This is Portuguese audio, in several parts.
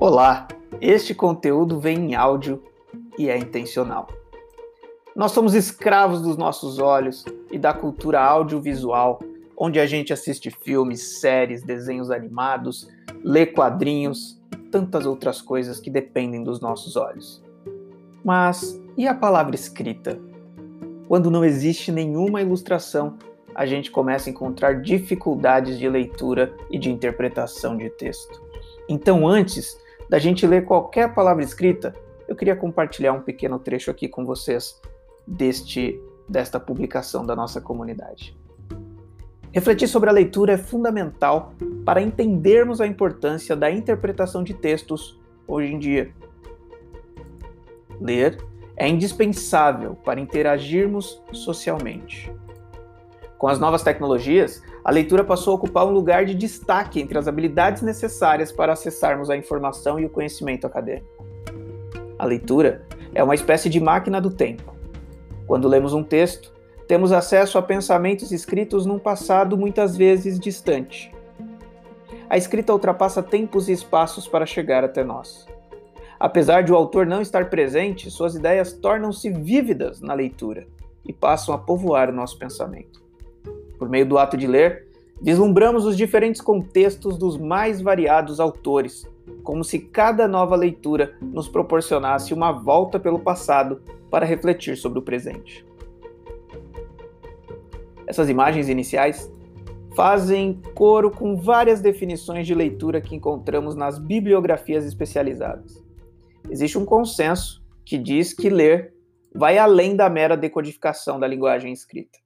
Olá, este conteúdo vem em áudio e é intencional. Nós somos escravos dos nossos olhos e da cultura audiovisual, onde a gente assiste filmes, séries, desenhos animados, lê quadrinhos e tantas outras coisas que dependem dos nossos olhos. Mas e a palavra escrita? Quando não existe nenhuma ilustração, a gente começa a encontrar dificuldades de leitura e de interpretação de texto. Então, antes da gente ler qualquer palavra escrita, eu queria compartilhar um pequeno trecho aqui com vocês deste desta publicação da nossa comunidade. Refletir sobre a leitura é fundamental para entendermos a importância da interpretação de textos hoje em dia. Ler é indispensável para interagirmos socialmente. Com as novas tecnologias, a leitura passou a ocupar um lugar de destaque entre as habilidades necessárias para acessarmos a informação e o conhecimento acadêmico. A leitura é uma espécie de máquina do tempo. Quando lemos um texto, temos acesso a pensamentos escritos num passado muitas vezes distante. A escrita ultrapassa tempos e espaços para chegar até nós. Apesar de o autor não estar presente, suas ideias tornam-se vívidas na leitura e passam a povoar o nosso pensamento. Por meio do ato de ler, vislumbramos os diferentes contextos dos mais variados autores, como se cada nova leitura nos proporcionasse uma volta pelo passado para refletir sobre o presente. Essas imagens iniciais fazem coro com várias definições de leitura que encontramos nas bibliografias especializadas. Existe um consenso que diz que ler vai além da mera decodificação da linguagem escrita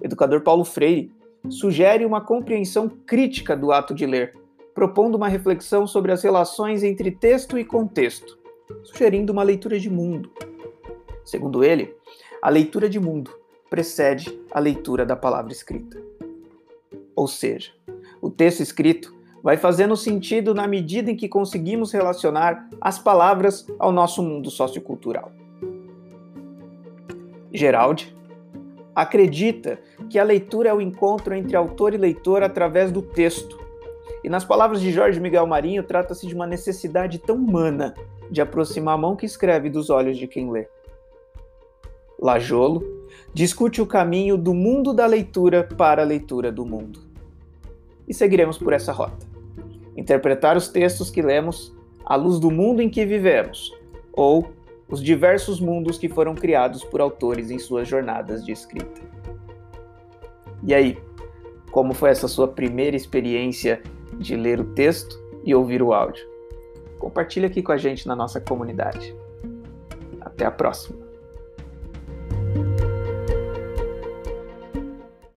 educador Paulo Freire, sugere uma compreensão crítica do ato de ler, propondo uma reflexão sobre as relações entre texto e contexto, sugerindo uma leitura de mundo. Segundo ele, a leitura de mundo precede a leitura da palavra escrita. Ou seja, o texto escrito vai fazendo sentido na medida em que conseguimos relacionar as palavras ao nosso mundo sociocultural. Geraldi acredita que a leitura é o encontro entre autor e leitor através do texto. E nas palavras de Jorge Miguel Marinho, trata-se de uma necessidade tão humana de aproximar a mão que escreve dos olhos de quem lê. Lajolo discute o caminho do mundo da leitura para a leitura do mundo. E seguiremos por essa rota. Interpretar os textos que lemos à luz do mundo em que vivemos, ou os diversos mundos que foram criados por autores em suas jornadas de escrita. E aí, como foi essa sua primeira experiência de ler o texto e ouvir o áudio? Compartilhe aqui com a gente na nossa comunidade. Até a próxima!